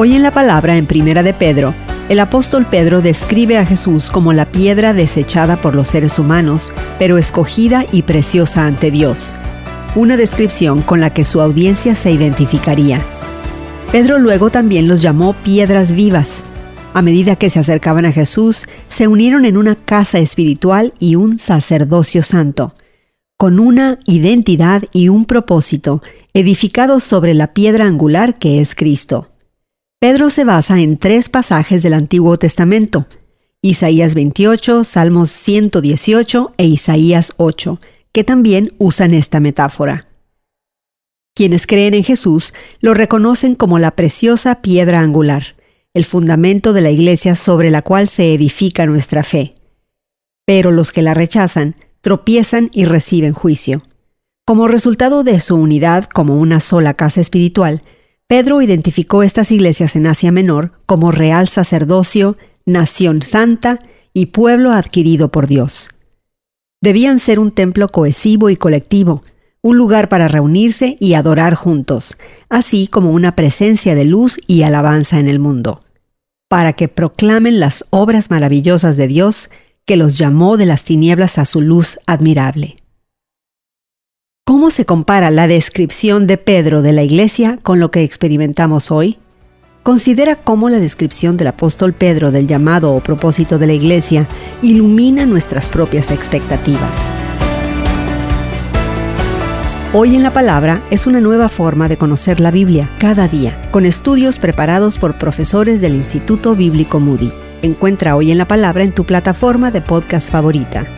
Hoy en la palabra en Primera de Pedro, el apóstol Pedro describe a Jesús como la piedra desechada por los seres humanos, pero escogida y preciosa ante Dios. Una descripción con la que su audiencia se identificaría. Pedro luego también los llamó piedras vivas. A medida que se acercaban a Jesús, se unieron en una casa espiritual y un sacerdocio santo, con una identidad y un propósito, edificados sobre la piedra angular que es Cristo. Pedro se basa en tres pasajes del Antiguo Testamento, Isaías 28, Salmos 118 e Isaías 8, que también usan esta metáfora. Quienes creen en Jesús lo reconocen como la preciosa piedra angular, el fundamento de la iglesia sobre la cual se edifica nuestra fe. Pero los que la rechazan tropiezan y reciben juicio. Como resultado de su unidad como una sola casa espiritual, Pedro identificó estas iglesias en Asia Menor como real sacerdocio, nación santa y pueblo adquirido por Dios. Debían ser un templo cohesivo y colectivo, un lugar para reunirse y adorar juntos, así como una presencia de luz y alabanza en el mundo, para que proclamen las obras maravillosas de Dios que los llamó de las tinieblas a su luz admirable. ¿Cómo se compara la descripción de Pedro de la iglesia con lo que experimentamos hoy? Considera cómo la descripción del apóstol Pedro del llamado o propósito de la iglesia ilumina nuestras propias expectativas. Hoy en la Palabra es una nueva forma de conocer la Biblia cada día, con estudios preparados por profesores del Instituto Bíblico Moody. Encuentra Hoy en la Palabra en tu plataforma de podcast favorita.